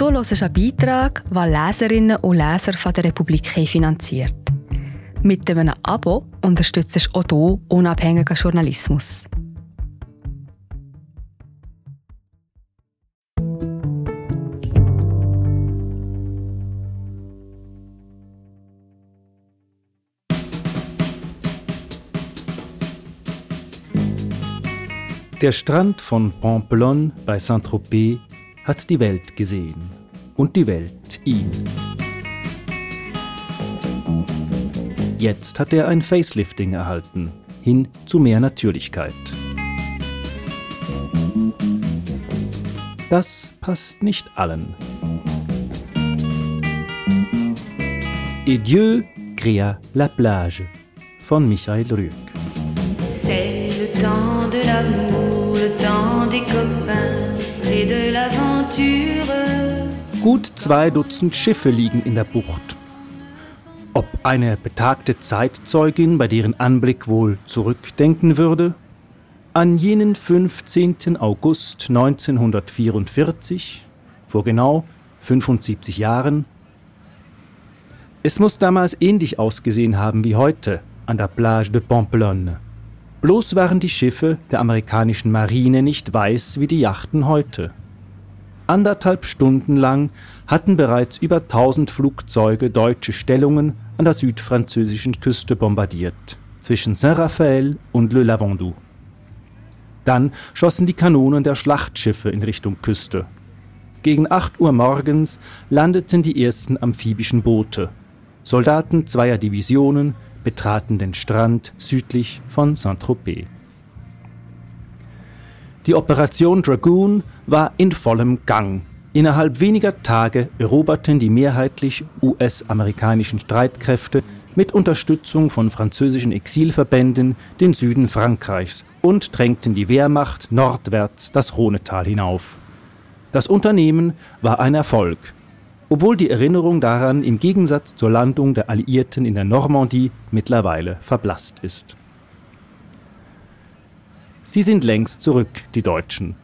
Du hörst einen Beitrag, den Leserinnen und Leser von der Republik finanziert. Mit einem Abo unterstützt du auch du unabhängigen Journalismus. Der Strand von Pamplonne bei Saint-Tropez hat die Welt gesehen und die Welt ihn. Jetzt hat er ein Facelifting erhalten, hin zu mehr Natürlichkeit. Das passt nicht allen. Et Dieu créa la plage von Michael Rüegg. C'est le temps de l'amour. des copains et de l'aventure. Gut zwei Dutzend Schiffe liegen in der Bucht. Ob eine betagte Zeitzeugin bei deren Anblick wohl zurückdenken würde? An jenen 15. August 1944, vor genau 75 Jahren. Es muss damals ähnlich ausgesehen haben wie heute an der Plage de Pamplonne. Bloß waren die Schiffe der amerikanischen Marine nicht weiß wie die Yachten heute. Anderthalb Stunden lang hatten bereits über 1000 Flugzeuge deutsche Stellungen an der südfranzösischen Küste bombardiert, zwischen Saint-Raphaël und Le Lavandou. Dann schossen die Kanonen der Schlachtschiffe in Richtung Küste. Gegen 8 Uhr morgens landeten die ersten amphibischen Boote. Soldaten zweier Divisionen betraten den Strand südlich von Saint-Tropez. Die Operation Dragoon war in vollem Gang. Innerhalb weniger Tage eroberten die mehrheitlich US-amerikanischen Streitkräfte mit Unterstützung von französischen Exilverbänden den Süden Frankreichs und drängten die Wehrmacht nordwärts das Rhonetal hinauf. Das Unternehmen war ein Erfolg obwohl die Erinnerung daran im Gegensatz zur Landung der Alliierten in der Normandie mittlerweile verblasst ist. Sie sind längst zurück, die Deutschen.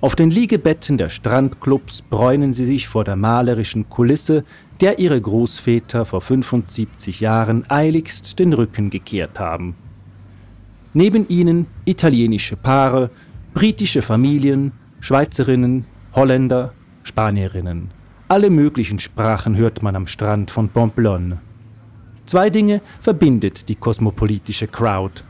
Auf den Liegebetten der Strandclubs bräunen sie sich vor der malerischen Kulisse, der ihre Großväter vor 75 Jahren eiligst den Rücken gekehrt haben. Neben ihnen italienische Paare, britische Familien, Schweizerinnen, Holländer, Spanierinnen. Alle möglichen Sprachen hört man am Strand von Pamplonne. Zwei Dinge verbindet die kosmopolitische Crowd.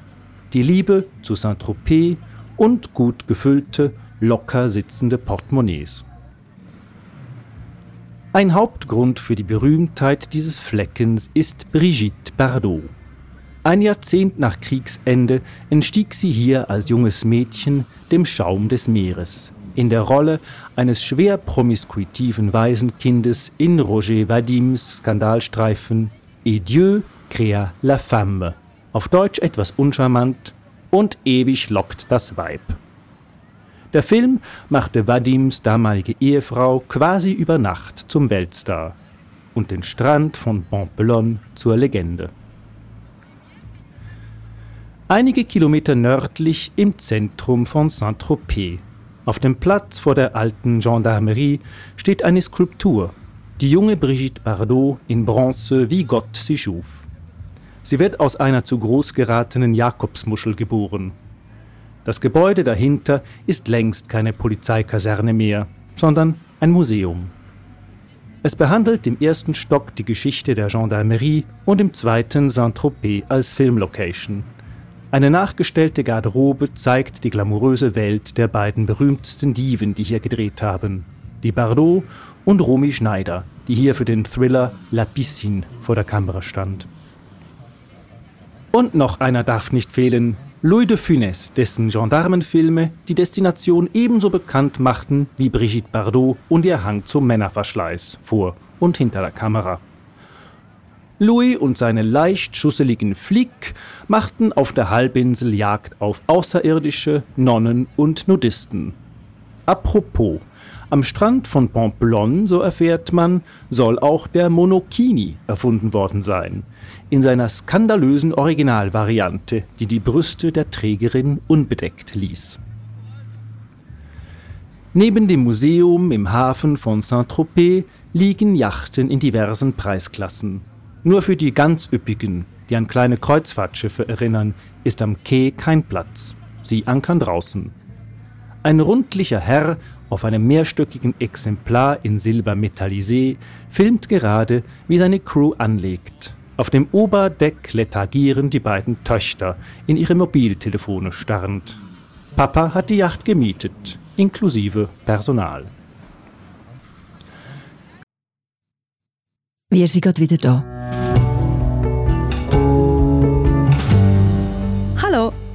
Die Liebe zu Saint-Tropez und gut gefüllte, locker sitzende Portemonnaies. Ein Hauptgrund für die Berühmtheit dieses Fleckens ist Brigitte Bardot. Ein Jahrzehnt nach Kriegsende entstieg sie hier als junges Mädchen dem Schaum des Meeres in der Rolle eines schwer promiskuitiven Waisenkindes in Roger Vadims Skandalstreifen Et Dieu créa la femme, auf Deutsch etwas uncharmant, und ewig lockt das Weib. Der Film machte Vadims damalige Ehefrau quasi über Nacht zum Weltstar und den Strand von Pamplonne zur Legende. Einige Kilometer nördlich im Zentrum von Saint-Tropez auf dem Platz vor der alten Gendarmerie steht eine Skulptur, die junge Brigitte Bardot in Bronze, wie Gott sie schuf. Sie wird aus einer zu groß geratenen Jakobsmuschel geboren. Das Gebäude dahinter ist längst keine Polizeikaserne mehr, sondern ein Museum. Es behandelt im ersten Stock die Geschichte der Gendarmerie und im zweiten Saint-Tropez als Filmlocation. Eine nachgestellte Garderobe zeigt die glamouröse Welt der beiden berühmtesten Diven, die hier gedreht haben. Die Bardot und Romy Schneider, die hier für den Thriller La Piscine vor der Kamera stand. Und noch einer darf nicht fehlen, Louis de Funès, dessen Gendarmenfilme die Destination ebenso bekannt machten wie Brigitte Bardot und ihr Hang zum Männerverschleiß vor und hinter der Kamera. Louis und seine leicht schusseligen Flick machten auf der Halbinsel Jagd auf Außerirdische, Nonnen und Nudisten. Apropos, am Strand von Pamplonne, so erfährt man, soll auch der Monokini erfunden worden sein, in seiner skandalösen Originalvariante, die die Brüste der Trägerin unbedeckt ließ. Neben dem Museum im Hafen von Saint-Tropez liegen Yachten in diversen Preisklassen. Nur für die ganz üppigen, die an kleine Kreuzfahrtschiffe erinnern, ist am Quai kein Platz. Sie ankern draußen. Ein rundlicher Herr auf einem mehrstöckigen Exemplar in Silber metallisé filmt gerade, wie seine Crew anlegt. Auf dem Oberdeck lethargieren die beiden Töchter, in ihre Mobiltelefone starrend. Papa hat die Yacht gemietet, inklusive Personal. Wir sind gerade wieder da.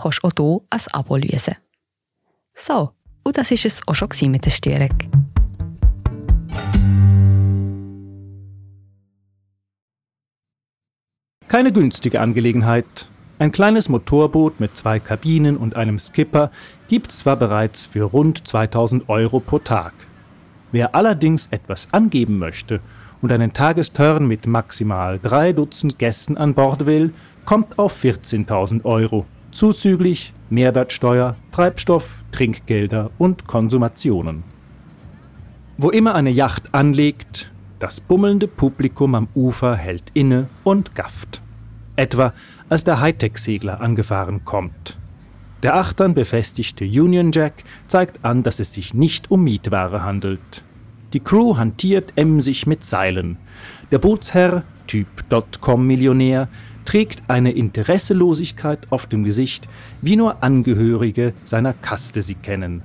kannst du auch hier ein Abo lösen. So, und das war es auch schon mit der Störung. Keine günstige Angelegenheit. Ein kleines Motorboot mit zwei Kabinen und einem Skipper gibt's zwar bereits für rund 2000 Euro pro Tag. Wer allerdings etwas angeben möchte und einen Tagesturn mit maximal drei Dutzend Gästen an Bord will, kommt auf 14.000 Euro, zuzüglich Mehrwertsteuer, Treibstoff, Trinkgelder und Konsumationen. Wo immer eine Yacht anlegt, das bummelnde Publikum am Ufer hält inne und gafft. Etwa als der Hightech-Segler angefahren kommt. Der achtern befestigte Union Jack zeigt an, dass es sich nicht um Mietware handelt. Die Crew hantiert emsig mit Seilen. Der Bootsherr, Typ Dotcom-Millionär, trägt eine Interesselosigkeit auf dem Gesicht, wie nur Angehörige seiner Kaste sie kennen.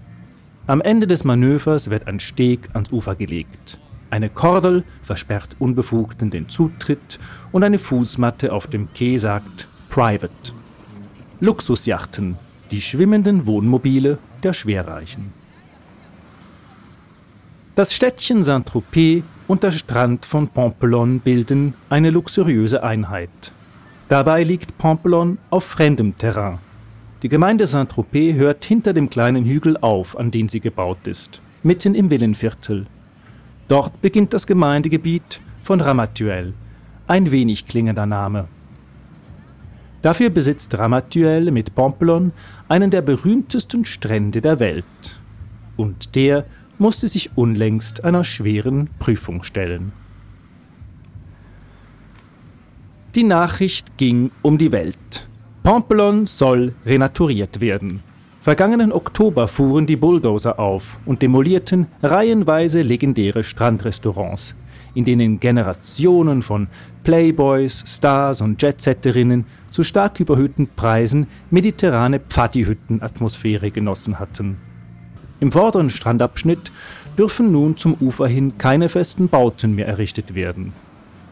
Am Ende des Manövers wird ein Steg ans Ufer gelegt. Eine Kordel versperrt Unbefugten den Zutritt und eine Fußmatte auf dem Quai sagt Private. Luxusjachten, die schwimmenden Wohnmobile der Schwerreichen. Das Städtchen Saint-Tropez und der Strand von Pampelonne bilden eine luxuriöse Einheit. Dabei liegt Pampelonne auf fremdem Terrain. Die Gemeinde Saint-Tropez hört hinter dem kleinen Hügel auf, an den sie gebaut ist, mitten im Villenviertel. Dort beginnt das Gemeindegebiet von Ramatuelle, ein wenig klingender Name. Dafür besitzt Ramatuelle mit Pampelonne einen der berühmtesten Strände der Welt. Und der musste sich unlängst einer schweren Prüfung stellen. Die Nachricht ging um die Welt. Pampelon soll renaturiert werden. Vergangenen Oktober fuhren die Bulldozer auf und demolierten reihenweise legendäre Strandrestaurants, in denen Generationen von Playboys, Stars und Jetsetterinnen zu stark überhöhten Preisen mediterrane Pfadihütten-Atmosphäre genossen hatten. Im vorderen Strandabschnitt dürfen nun zum Ufer hin keine festen Bauten mehr errichtet werden.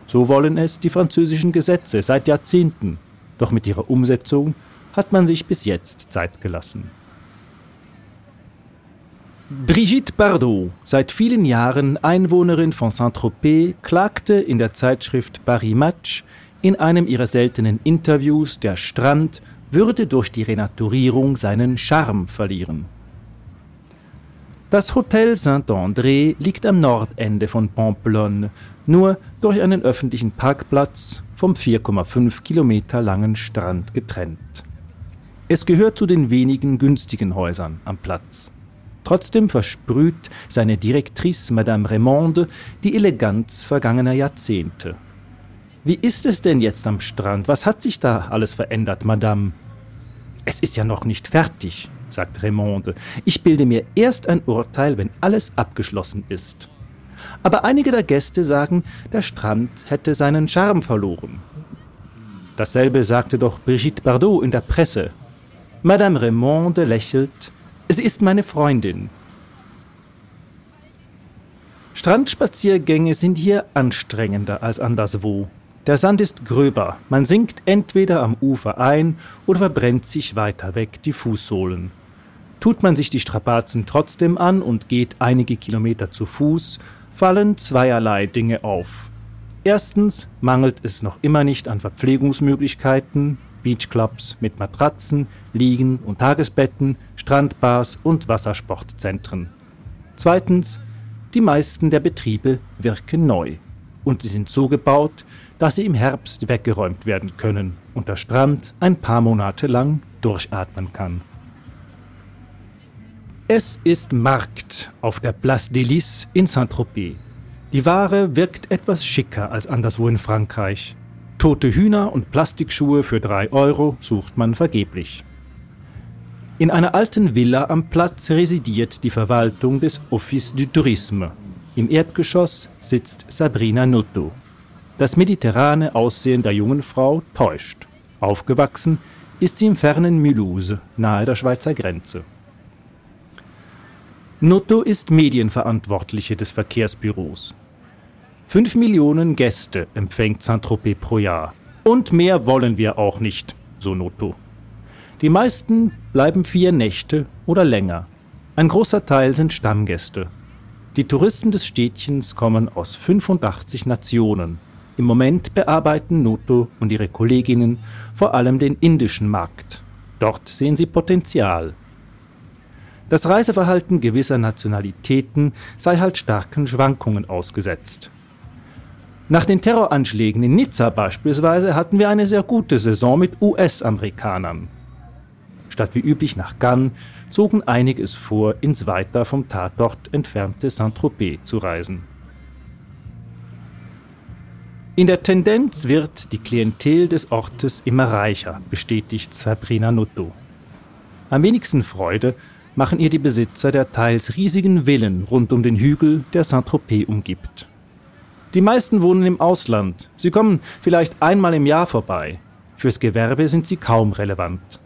So wollen es die französischen Gesetze seit Jahrzehnten, doch mit ihrer Umsetzung hat man sich bis jetzt Zeit gelassen. Brigitte Bardot, seit vielen Jahren Einwohnerin von Saint-Tropez, klagte in der Zeitschrift Paris Match in einem ihrer seltenen Interviews, der Strand würde durch die Renaturierung seinen Charme verlieren. Das Hotel Saint-André liegt am Nordende von Pampelonne, nur durch einen öffentlichen Parkplatz vom 4,5 Kilometer langen Strand getrennt. Es gehört zu den wenigen günstigen Häusern am Platz. Trotzdem versprüht seine Direktrice Madame Raymonde die Eleganz vergangener Jahrzehnte. Wie ist es denn jetzt am Strand? Was hat sich da alles verändert, Madame? Es ist ja noch nicht fertig, sagt Raymonde. Ich bilde mir erst ein Urteil, wenn alles abgeschlossen ist. Aber einige der Gäste sagen, der Strand hätte seinen Charme verloren. Dasselbe sagte doch Brigitte Bardot in der Presse. Madame Raymonde lächelt. Sie ist meine Freundin. Strandspaziergänge sind hier anstrengender als anderswo. Der Sand ist gröber, man sinkt entweder am Ufer ein oder verbrennt sich weiter weg die Fußsohlen. Tut man sich die Strapazen trotzdem an und geht einige Kilometer zu Fuß, fallen zweierlei Dinge auf. Erstens mangelt es noch immer nicht an Verpflegungsmöglichkeiten, Beachclubs mit Matratzen, Liegen und Tagesbetten, Strandbars und Wassersportzentren. Zweitens, die meisten der Betriebe wirken neu und sie sind so gebaut, dass sie im Herbst weggeräumt werden können und der Strand ein paar Monate lang durchatmen kann. Es ist Markt auf der Place des Lys in Saint-Tropez. Die Ware wirkt etwas schicker als anderswo in Frankreich. Tote Hühner und Plastikschuhe für drei Euro sucht man vergeblich. In einer alten Villa am Platz residiert die Verwaltung des Office du Tourisme. Im Erdgeschoss sitzt Sabrina Notto. Das mediterrane Aussehen der jungen Frau täuscht. Aufgewachsen ist sie im fernen Mulhouse, nahe der Schweizer Grenze. Notto ist Medienverantwortliche des Verkehrsbüros. Fünf Millionen Gäste empfängt Saint-Tropez pro Jahr. Und mehr wollen wir auch nicht, so Notto. Die meisten bleiben vier Nächte oder länger. Ein großer Teil sind Stammgäste. Die Touristen des Städtchens kommen aus 85 Nationen. Im Moment bearbeiten Noto und ihre Kolleginnen vor allem den indischen Markt. Dort sehen sie Potenzial. Das Reiseverhalten gewisser Nationalitäten sei halt starken Schwankungen ausgesetzt. Nach den Terroranschlägen in Nizza beispielsweise hatten wir eine sehr gute Saison mit US-Amerikanern. Statt wie üblich nach Cannes zogen einige es vor, ins weiter vom Tatort entfernte Saint-Tropez zu reisen. In der Tendenz wird die Klientel des Ortes immer reicher, bestätigt Sabrina Nutto. Am wenigsten Freude machen ihr die Besitzer der teils riesigen Villen rund um den Hügel, der Saint-Tropez umgibt. Die meisten wohnen im Ausland. Sie kommen vielleicht einmal im Jahr vorbei. Fürs Gewerbe sind sie kaum relevant.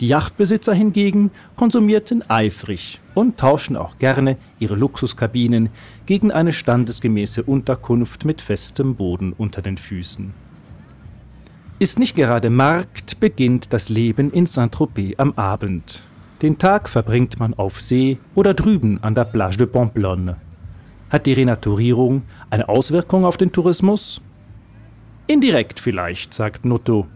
Die Yachtbesitzer hingegen konsumierten eifrig und tauschen auch gerne ihre Luxuskabinen gegen eine standesgemäße Unterkunft mit festem Boden unter den Füßen. Ist nicht gerade Markt, beginnt das Leben in Saint-Tropez am Abend. Den Tag verbringt man auf See oder drüben an der Plage de Pamplonne. Hat die Renaturierung eine Auswirkung auf den Tourismus? Indirekt vielleicht, sagt Notto.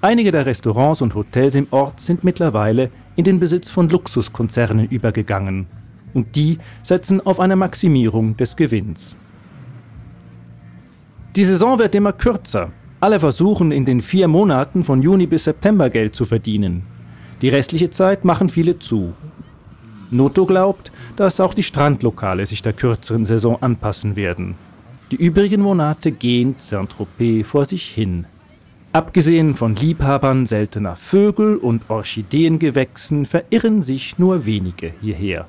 Einige der Restaurants und Hotels im Ort sind mittlerweile in den Besitz von Luxuskonzernen übergegangen. Und die setzen auf eine Maximierung des Gewinns. Die Saison wird immer kürzer. Alle versuchen in den vier Monaten von Juni bis September Geld zu verdienen. Die restliche Zeit machen viele zu. Noto glaubt, dass auch die Strandlokale sich der kürzeren Saison anpassen werden. Die übrigen Monate gehen Saint-Tropez vor sich hin. Abgesehen von Liebhabern seltener Vögel und Orchideengewächsen verirren sich nur wenige hierher.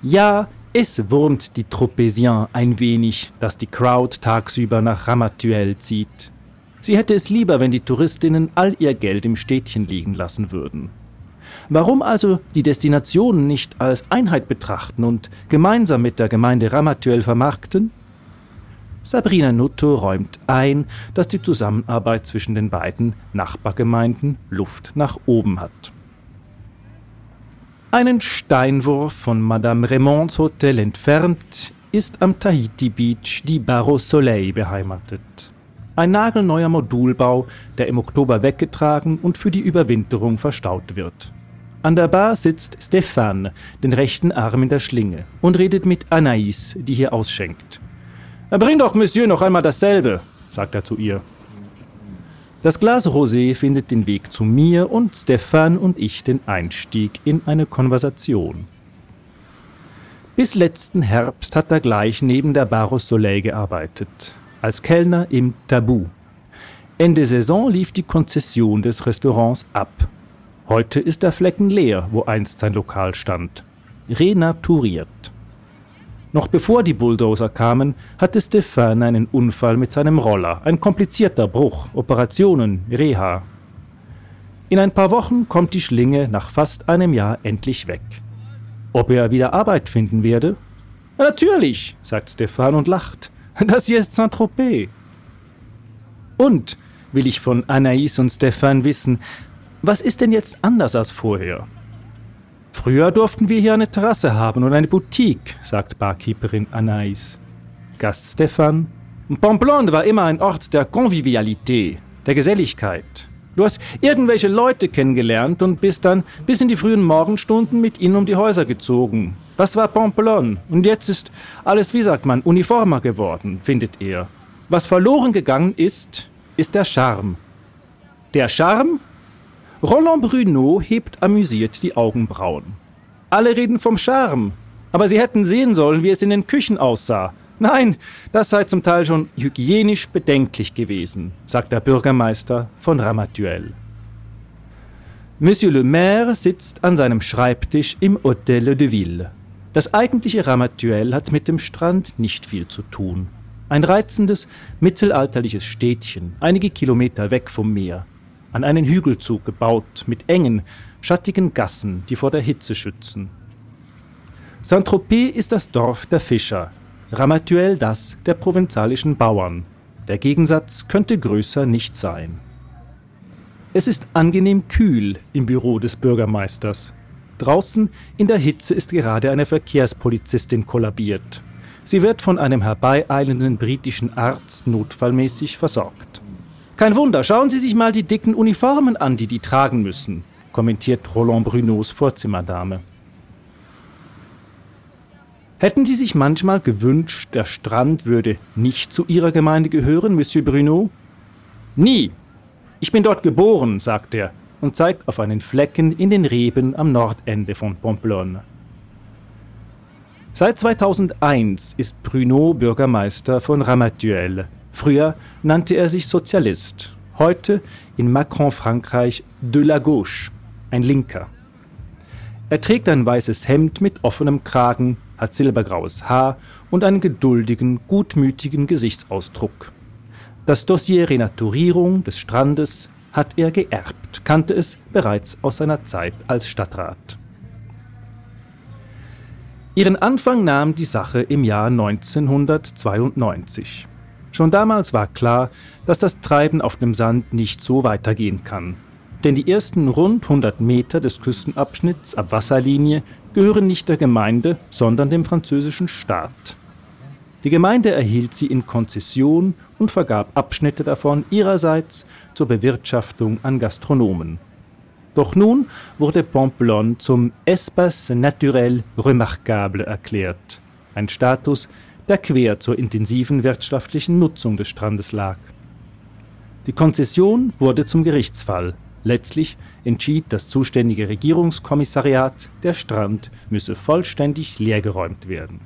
Ja, es wurmt die Tropezien ein wenig, dass die Crowd tagsüber nach Ramatuelle zieht. Sie hätte es lieber, wenn die Touristinnen all ihr Geld im Städtchen liegen lassen würden. Warum also die Destinationen nicht als Einheit betrachten und gemeinsam mit der Gemeinde Ramatuelle vermarkten? Sabrina Nutto räumt ein, dass die Zusammenarbeit zwischen den beiden Nachbargemeinden Luft nach oben hat. Einen Steinwurf von Madame Raymonds Hotel entfernt ist am Tahiti Beach die Barreau Soleil beheimatet. Ein nagelneuer Modulbau, der im Oktober weggetragen und für die Überwinterung verstaut wird. An der Bar sitzt Stefan, den rechten Arm in der Schlinge, und redet mit Anaïs, die hier ausschenkt. Bring doch Monsieur noch einmal dasselbe, sagt er zu ihr. Das Glas Rosé findet den Weg zu mir und Stefan und ich den Einstieg in eine Konversation. Bis letzten Herbst hat er gleich neben der Bar au Soleil gearbeitet als Kellner im Tabu. Ende Saison lief die Konzession des Restaurants ab. Heute ist der Flecken leer, wo einst sein Lokal stand. Renaturiert. Noch bevor die Bulldozer kamen, hatte Stefan einen Unfall mit seinem Roller. Ein komplizierter Bruch, Operationen, Reha. In ein paar Wochen kommt die Schlinge nach fast einem Jahr endlich weg. Ob er wieder Arbeit finden werde? Natürlich, sagt Stefan und lacht. Das hier ist Saint-Tropez. Und will ich von Anaïs und Stefan wissen, was ist denn jetzt anders als vorher? Früher durften wir hier eine Terrasse haben und eine Boutique, sagt Barkeeperin Anais. Gast Stefan. Pamplonne war immer ein Ort der Convivialität, der Geselligkeit. Du hast irgendwelche Leute kennengelernt und bist dann bis in die frühen Morgenstunden mit ihnen um die Häuser gezogen. Das war Pamplonne. Und jetzt ist alles, wie sagt man, uniformer geworden, findet er. Was verloren gegangen ist, ist der Charme. Der Charme? Roland Bruno hebt amüsiert die Augenbrauen. Alle reden vom Charme, aber sie hätten sehen sollen, wie es in den Küchen aussah. Nein, das sei zum Teil schon hygienisch bedenklich gewesen, sagt der Bürgermeister von Ramatuelle. Monsieur le Maire sitzt an seinem Schreibtisch im Hôtel de Ville. Das eigentliche Ramatuelle hat mit dem Strand nicht viel zu tun. Ein reizendes, mittelalterliches Städtchen, einige Kilometer weg vom Meer an einen Hügelzug gebaut mit engen, schattigen Gassen, die vor der Hitze schützen. Saint-Tropez ist das Dorf der Fischer, Ramatuel das der provenzalischen Bauern. Der Gegensatz könnte größer nicht sein. Es ist angenehm kühl im Büro des Bürgermeisters. Draußen in der Hitze ist gerade eine Verkehrspolizistin kollabiert. Sie wird von einem herbeieilenden britischen Arzt notfallmäßig versorgt. Kein Wunder, schauen Sie sich mal die dicken Uniformen an, die die tragen müssen, kommentiert Roland Brunos Vorzimmerdame. Hätten Sie sich manchmal gewünscht, der Strand würde nicht zu Ihrer Gemeinde gehören, Monsieur Bruno? Nie. Ich bin dort geboren, sagt er und zeigt auf einen Flecken in den Reben am Nordende von Pamplonne. Seit 2001 ist Bruno Bürgermeister von Ramatuelle, Früher nannte er sich Sozialist, heute in Macron-Frankreich de la gauche, ein Linker. Er trägt ein weißes Hemd mit offenem Kragen, hat silbergraues Haar und einen geduldigen, gutmütigen Gesichtsausdruck. Das Dossier Renaturierung des Strandes hat er geerbt, kannte es bereits aus seiner Zeit als Stadtrat. Ihren Anfang nahm die Sache im Jahr 1992. Schon damals war klar, dass das Treiben auf dem Sand nicht so weitergehen kann. Denn die ersten rund 100 Meter des Küstenabschnitts ab Wasserlinie gehören nicht der Gemeinde, sondern dem französischen Staat. Die Gemeinde erhielt sie in Konzession und vergab Abschnitte davon ihrerseits zur Bewirtschaftung an Gastronomen. Doch nun wurde Pamplonne zum Espace naturel remarquable erklärt, ein Status, der quer zur intensiven wirtschaftlichen Nutzung des Strandes lag. Die Konzession wurde zum Gerichtsfall. Letztlich entschied das zuständige Regierungskommissariat, der Strand müsse vollständig leergeräumt werden.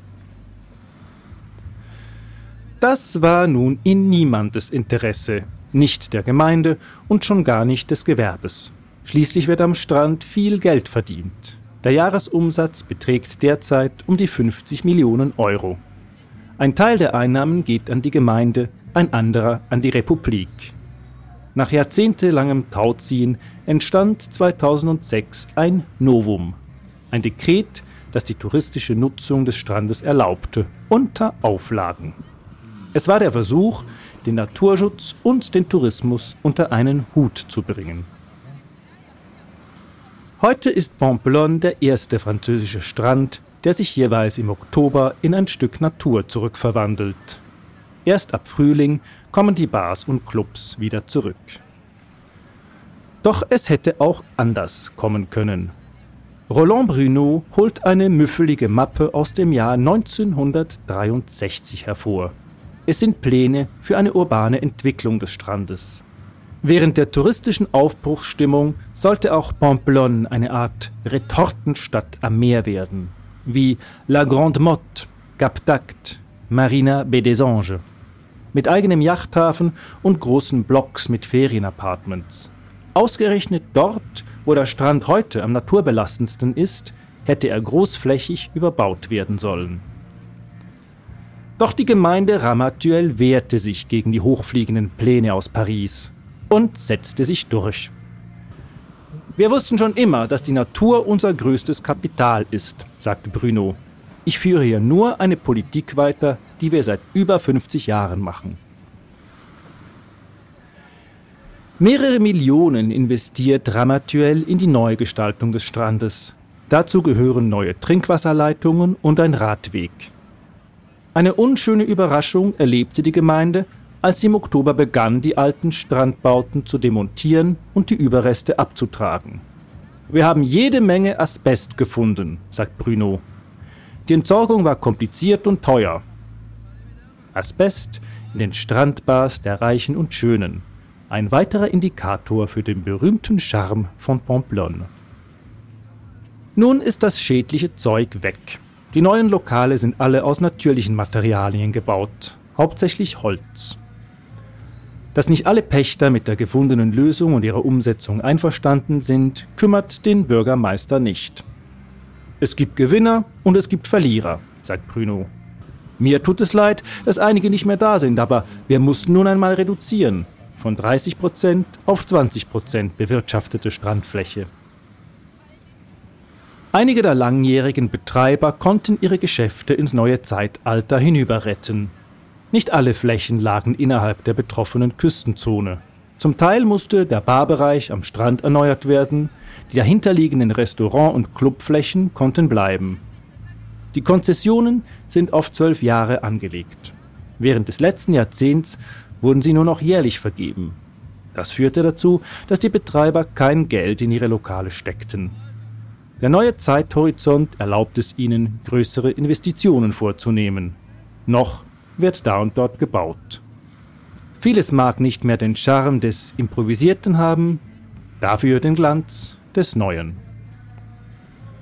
Das war nun in niemandes Interesse, nicht der Gemeinde und schon gar nicht des Gewerbes. Schließlich wird am Strand viel Geld verdient. Der Jahresumsatz beträgt derzeit um die 50 Millionen Euro. Ein Teil der Einnahmen geht an die Gemeinde, ein anderer an die Republik. Nach jahrzehntelangem Tauziehen entstand 2006 ein Novum, ein Dekret, das die touristische Nutzung des Strandes erlaubte, unter Auflagen. Es war der Versuch, den Naturschutz und den Tourismus unter einen Hut zu bringen. Heute ist Pamplonne der erste französische Strand, der sich jeweils im Oktober in ein Stück Natur zurückverwandelt. Erst ab Frühling kommen die Bars und Clubs wieder zurück. Doch es hätte auch anders kommen können. Roland Bruno holt eine müffelige Mappe aus dem Jahr 1963 hervor. Es sind Pläne für eine urbane Entwicklung des Strandes. Während der touristischen Aufbruchsstimmung sollte auch Pamplonne eine Art Retortenstadt am Meer werden wie La Grande Motte, Cap d'Act, Marina Baie des Anges. Mit eigenem Yachthafen und großen Blocks mit Ferienapartments. Ausgerechnet dort, wo der Strand heute am naturbelastendsten ist, hätte er großflächig überbaut werden sollen. Doch die Gemeinde Ramatuel wehrte sich gegen die hochfliegenden Pläne aus Paris und setzte sich durch. Wir wussten schon immer, dass die Natur unser größtes Kapital ist, sagte Bruno. Ich führe hier nur eine Politik weiter, die wir seit über 50 Jahren machen. Mehrere Millionen investiert Ramatuel in die Neugestaltung des Strandes. Dazu gehören neue Trinkwasserleitungen und ein Radweg. Eine unschöne Überraschung erlebte die Gemeinde, als sie im Oktober begann, die alten Strandbauten zu demontieren und die Überreste abzutragen. Wir haben jede Menge Asbest gefunden, sagt Bruno. Die Entsorgung war kompliziert und teuer. Asbest in den Strandbars der Reichen und Schönen. Ein weiterer Indikator für den berühmten Charme von Pamplonne. Nun ist das schädliche Zeug weg. Die neuen Lokale sind alle aus natürlichen Materialien gebaut, hauptsächlich Holz. Dass nicht alle Pächter mit der gefundenen Lösung und ihrer Umsetzung einverstanden sind, kümmert den Bürgermeister nicht. Es gibt Gewinner und es gibt Verlierer, sagt Bruno. Mir tut es leid, dass einige nicht mehr da sind, aber wir mussten nun einmal reduzieren. Von 30 Prozent auf 20 Prozent bewirtschaftete Strandfläche. Einige der langjährigen Betreiber konnten ihre Geschäfte ins neue Zeitalter hinüber retten. Nicht alle Flächen lagen innerhalb der betroffenen Küstenzone. Zum Teil musste der Barbereich am Strand erneuert werden, die dahinterliegenden Restaurant- und Clubflächen konnten bleiben. Die Konzessionen sind auf zwölf Jahre angelegt. Während des letzten Jahrzehnts wurden sie nur noch jährlich vergeben. Das führte dazu, dass die Betreiber kein Geld in ihre Lokale steckten. Der neue Zeithorizont erlaubt es ihnen, größere Investitionen vorzunehmen. Noch wird da und dort gebaut. Vieles mag nicht mehr den Charme des Improvisierten haben, dafür den Glanz des Neuen.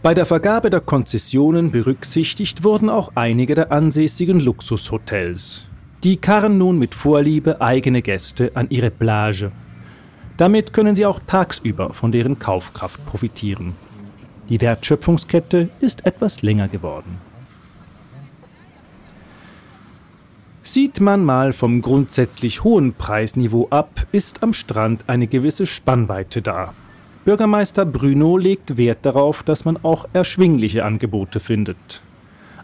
Bei der Vergabe der Konzessionen berücksichtigt wurden auch einige der ansässigen Luxushotels. Die karren nun mit Vorliebe eigene Gäste an ihre Plage. Damit können sie auch tagsüber von deren Kaufkraft profitieren. Die Wertschöpfungskette ist etwas länger geworden. Sieht man mal vom grundsätzlich hohen Preisniveau ab, ist am Strand eine gewisse Spannweite da. Bürgermeister Bruno legt Wert darauf, dass man auch erschwingliche Angebote findet.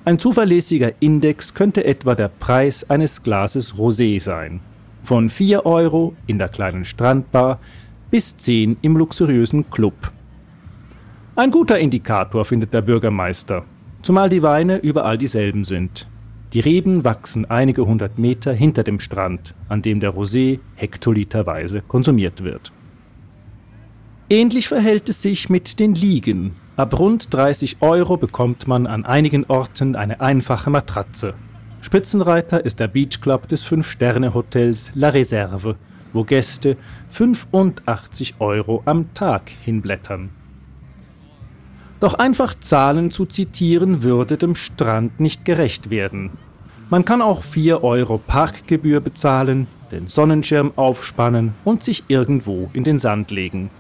Ein zuverlässiger Index könnte etwa der Preis eines Glases Rosé sein. Von 4 Euro in der kleinen Strandbar bis 10 im luxuriösen Club. Ein guter Indikator findet der Bürgermeister, zumal die Weine überall dieselben sind. Die Reben wachsen einige hundert Meter hinter dem Strand, an dem der Rosé hektoliterweise konsumiert wird. Ähnlich verhält es sich mit den Liegen. Ab rund 30 Euro bekommt man an einigen Orten eine einfache Matratze. Spitzenreiter ist der Beachclub des Fünf-Sterne-Hotels La Reserve, wo Gäste 85 Euro am Tag hinblättern. Doch einfach Zahlen zu zitieren würde dem Strand nicht gerecht werden. Man kann auch 4 Euro Parkgebühr bezahlen, den Sonnenschirm aufspannen und sich irgendwo in den Sand legen.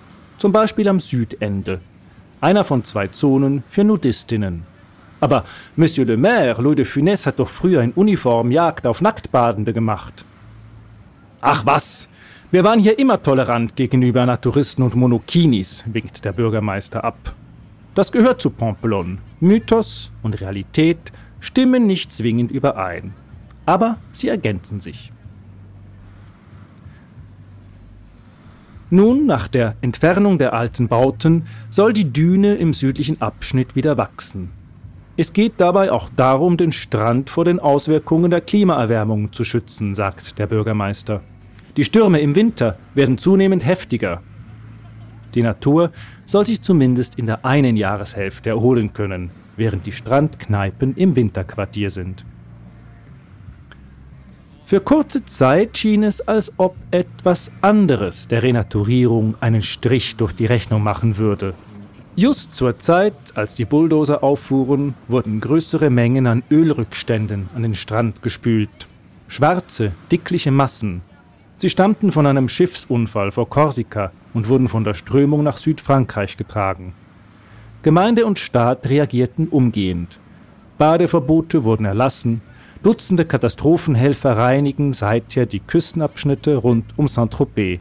Zum Beispiel am Südende. Einer von zwei Zonen für Nudistinnen. Aber Monsieur le Maire, Louis de Funès hat doch früher in Uniform Jagd auf Nacktbadende gemacht. Ach was! Wir waren hier immer tolerant gegenüber Naturisten und Monokinis, winkt der Bürgermeister ab. Das gehört zu Pamplonne. Mythos und Realität stimmen nicht zwingend überein, aber sie ergänzen sich. Nun, nach der Entfernung der alten Bauten, soll die Düne im südlichen Abschnitt wieder wachsen. Es geht dabei auch darum, den Strand vor den Auswirkungen der Klimaerwärmung zu schützen, sagt der Bürgermeister. Die Stürme im Winter werden zunehmend heftiger die Natur soll sich zumindest in der einen Jahreshälfte erholen können, während die Strandkneipen im Winterquartier sind. Für kurze Zeit schien es, als ob etwas anderes der Renaturierung einen Strich durch die Rechnung machen würde. Just zur Zeit, als die Bulldozer auffuhren, wurden größere Mengen an Ölrückständen an den Strand gespült. Schwarze, dickliche Massen. Sie stammten von einem Schiffsunfall vor Korsika, und wurden von der Strömung nach Südfrankreich getragen. Gemeinde und Staat reagierten umgehend. Badeverbote wurden erlassen, Dutzende Katastrophenhelfer reinigen seither die Küstenabschnitte rund um Saint-Tropez.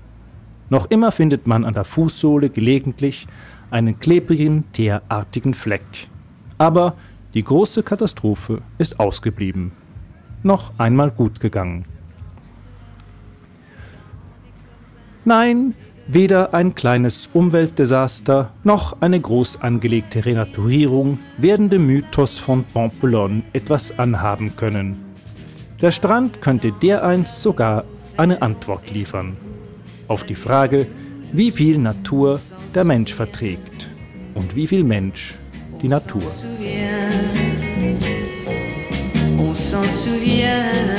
Noch immer findet man an der Fußsohle gelegentlich einen klebrigen, teerartigen Fleck. Aber die große Katastrophe ist ausgeblieben. Noch einmal gut gegangen. Nein, Weder ein kleines Umweltdesaster noch eine groß angelegte Renaturierung werden dem Mythos von Pampelonne etwas anhaben können. Der Strand könnte dereinst sogar eine Antwort liefern auf die Frage, wie viel Natur der Mensch verträgt und wie viel Mensch die Natur. On s'en souvient.